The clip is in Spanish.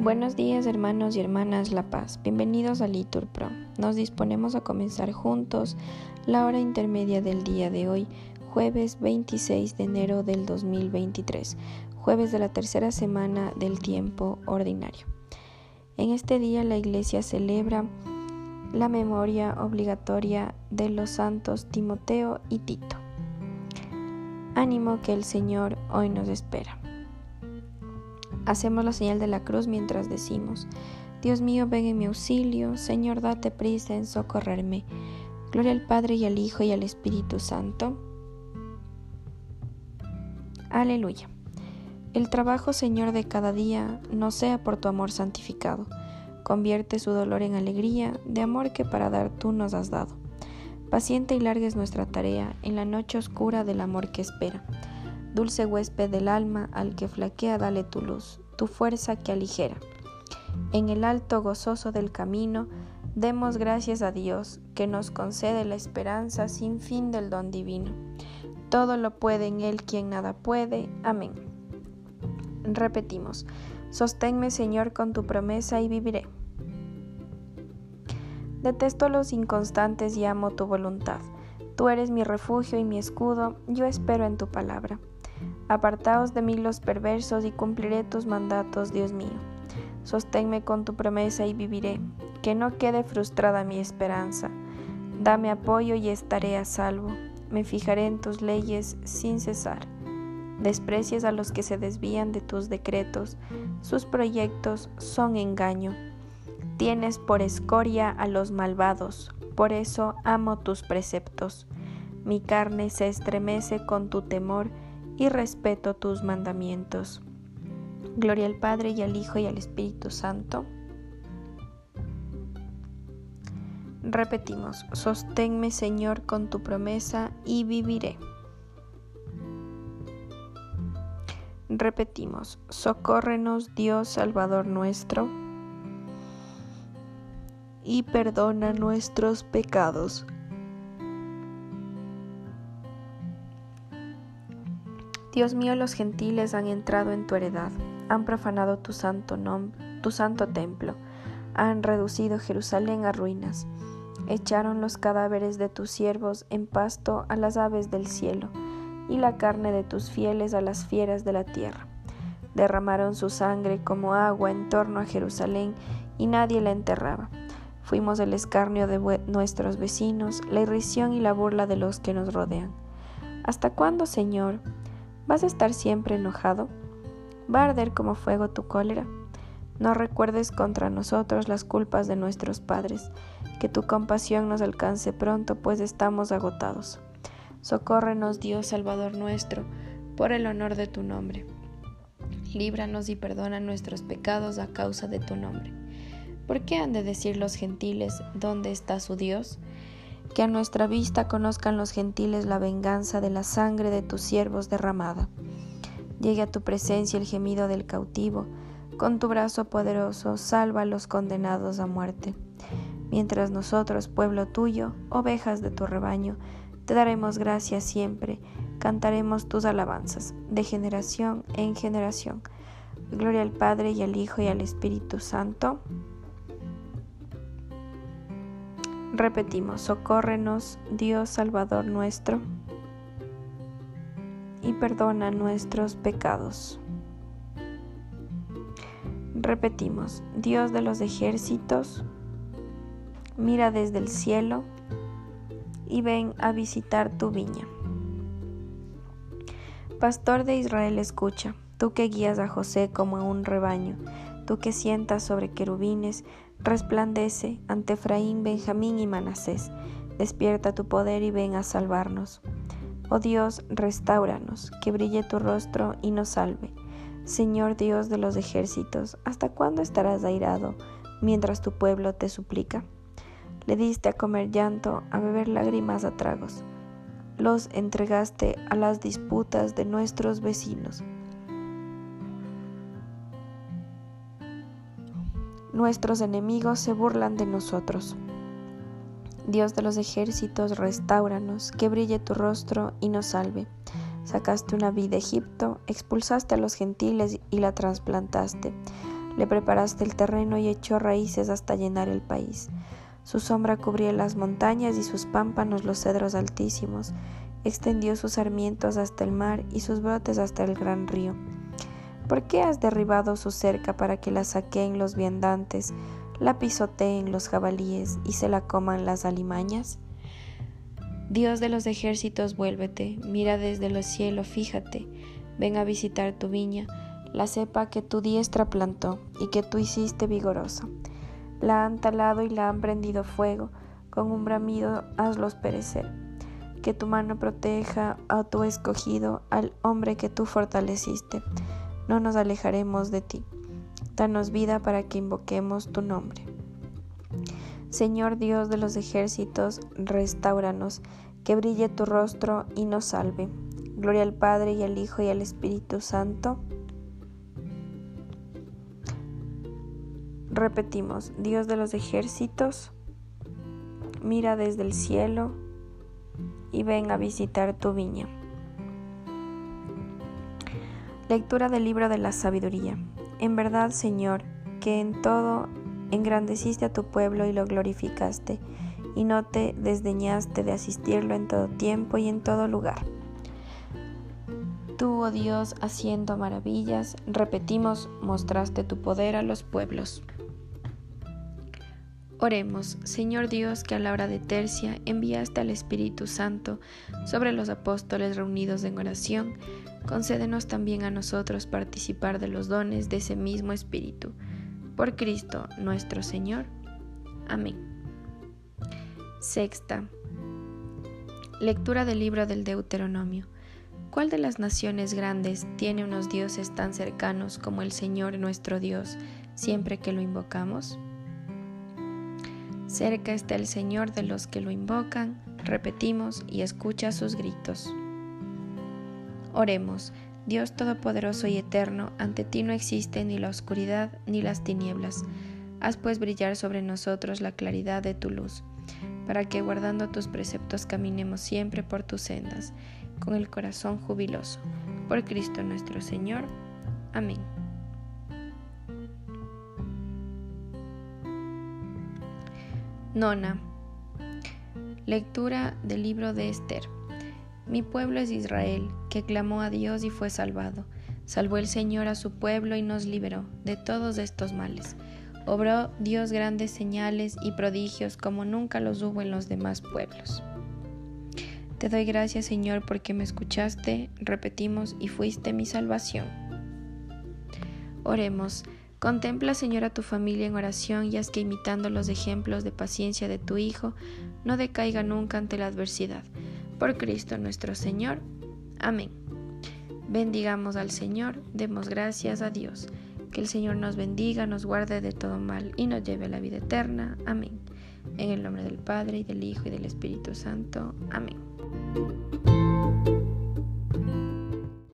Buenos días hermanos y hermanas La Paz, bienvenidos a Litur Pro. Nos disponemos a comenzar juntos la hora intermedia del día de hoy, jueves 26 de enero del 2023, jueves de la tercera semana del tiempo ordinario. En este día la Iglesia celebra la memoria obligatoria de los santos Timoteo y Tito. Ánimo que el Señor hoy nos espera. Hacemos la señal de la cruz mientras decimos, Dios mío, ven en mi auxilio, Señor, date prisa en socorrerme. Gloria al Padre y al Hijo y al Espíritu Santo. Aleluya. El trabajo, Señor, de cada día no sea por tu amor santificado. Convierte su dolor en alegría, de amor que para dar tú nos has dado. Paciente y larga es nuestra tarea en la noche oscura del amor que espera. Dulce huésped del alma, al que flaquea dale tu luz, tu fuerza que aligera. En el alto gozoso del camino, demos gracias a Dios, que nos concede la esperanza sin fin del don divino. Todo lo puede en Él quien nada puede. Amén. Repetimos, sosténme Señor con tu promesa y viviré. Detesto a los inconstantes y amo tu voluntad. Tú eres mi refugio y mi escudo, yo espero en tu palabra. Apartaos de mí los perversos y cumpliré tus mandatos, Dios mío. Sosténme con tu promesa y viviré, que no quede frustrada mi esperanza. Dame apoyo y estaré a salvo. Me fijaré en tus leyes sin cesar. Desprecias a los que se desvían de tus decretos, sus proyectos son engaño. Tienes por escoria a los malvados, por eso amo tus preceptos. Mi carne se estremece con tu temor y respeto tus mandamientos. Gloria al Padre y al Hijo y al Espíritu Santo. Repetimos, sosténme Señor con tu promesa y viviré. Repetimos, socórrenos Dios Salvador nuestro y perdona nuestros pecados. Dios mío, los gentiles han entrado en tu heredad, han profanado tu santo nombre, tu santo templo, han reducido Jerusalén a ruinas, echaron los cadáveres de tus siervos en pasto a las aves del cielo, y la carne de tus fieles a las fieras de la tierra. Derramaron su sangre como agua en torno a Jerusalén, y nadie la enterraba. Fuimos el escarnio de nuestros vecinos, la irrisión y la burla de los que nos rodean. ¿Hasta cuándo, Señor? ¿Vas a estar siempre enojado? ¿Va a arder como fuego tu cólera? No recuerdes contra nosotros las culpas de nuestros padres, que tu compasión nos alcance pronto, pues estamos agotados. Socórrenos, Dios Salvador nuestro, por el honor de tu nombre. Líbranos y perdona nuestros pecados a causa de tu nombre. ¿Por qué han de decir los gentiles, ¿dónde está su Dios? Que a nuestra vista conozcan los gentiles la venganza de la sangre de tus siervos derramada. Llegue a tu presencia el gemido del cautivo, con tu brazo poderoso salva a los condenados a muerte. Mientras nosotros, pueblo tuyo, ovejas de tu rebaño, te daremos gracias siempre, cantaremos tus alabanzas, de generación en generación. Gloria al Padre y al Hijo y al Espíritu Santo Repetimos, socórrenos Dios Salvador nuestro y perdona nuestros pecados. Repetimos, Dios de los ejércitos, mira desde el cielo y ven a visitar tu viña. Pastor de Israel, escucha, tú que guías a José como a un rebaño, tú que sientas sobre querubines, Resplandece ante Efraín, Benjamín y Manasés. Despierta tu poder y ven a salvarnos. Oh Dios, restauranos, que brille tu rostro y nos salve. Señor Dios de los ejércitos, ¿hasta cuándo estarás airado mientras tu pueblo te suplica? Le diste a comer llanto, a beber lágrimas a tragos. Los entregaste a las disputas de nuestros vecinos. Nuestros enemigos se burlan de nosotros. Dios de los ejércitos, restauranos, que brille tu rostro y nos salve. Sacaste una vid de Egipto, expulsaste a los gentiles y la trasplantaste. Le preparaste el terreno y echó raíces hasta llenar el país. Su sombra cubría las montañas y sus pámpanos los cedros altísimos. Extendió sus sarmientos hasta el mar y sus brotes hasta el gran río. ¿Por qué has derribado su cerca para que la saqueen los viandantes, la pisoteen los jabalíes y se la coman las alimañas? Dios de los ejércitos, vuélvete, mira desde los cielos, fíjate, ven a visitar tu viña, la cepa que tu diestra plantó y que tú hiciste vigorosa. La han talado y la han prendido fuego, con un bramido hazlos perecer. Que tu mano proteja a tu escogido, al hombre que tú fortaleciste. No nos alejaremos de ti. Danos vida para que invoquemos tu nombre. Señor Dios de los ejércitos, restauranos, que brille tu rostro y nos salve. Gloria al Padre y al Hijo y al Espíritu Santo. Repetimos, Dios de los ejércitos, mira desde el cielo y ven a visitar tu viña. Lectura del libro de la sabiduría. En verdad, Señor, que en todo Engrandeciste a tu pueblo y lo glorificaste, y no te desdeñaste de asistirlo en todo tiempo y en todo lugar. Tú, oh Dios, haciendo maravillas, repetimos, mostraste tu poder a los pueblos. Oremos, Señor Dios, que a la hora de tercia enviaste al Espíritu Santo sobre los apóstoles reunidos en oración, concédenos también a nosotros participar de los dones de ese mismo Espíritu por Cristo nuestro Señor. Amén. Sexta. Lectura del libro del Deuteronomio. ¿Cuál de las naciones grandes tiene unos dioses tan cercanos como el Señor nuestro Dios siempre que lo invocamos? Cerca está el Señor de los que lo invocan, repetimos y escucha sus gritos. Oremos. Dios Todopoderoso y Eterno, ante ti no existe ni la oscuridad ni las tinieblas. Haz pues brillar sobre nosotros la claridad de tu luz, para que guardando tus preceptos caminemos siempre por tus sendas, con el corazón jubiloso. Por Cristo nuestro Señor. Amén. Nona. Lectura del libro de Esther. Mi pueblo es Israel, que clamó a Dios y fue salvado. Salvó el Señor a su pueblo y nos liberó de todos estos males. Obró Dios grandes señales y prodigios como nunca los hubo en los demás pueblos. Te doy gracias Señor porque me escuchaste, repetimos, y fuiste mi salvación. Oremos. Contempla, Señor, a tu familia en oración y haz que imitando los ejemplos de paciencia de tu Hijo, no decaiga nunca ante la adversidad por Cristo nuestro Señor. Amén. Bendigamos al Señor, demos gracias a Dios. Que el Señor nos bendiga, nos guarde de todo mal y nos lleve a la vida eterna. Amén. En el nombre del Padre, y del Hijo, y del Espíritu Santo. Amén.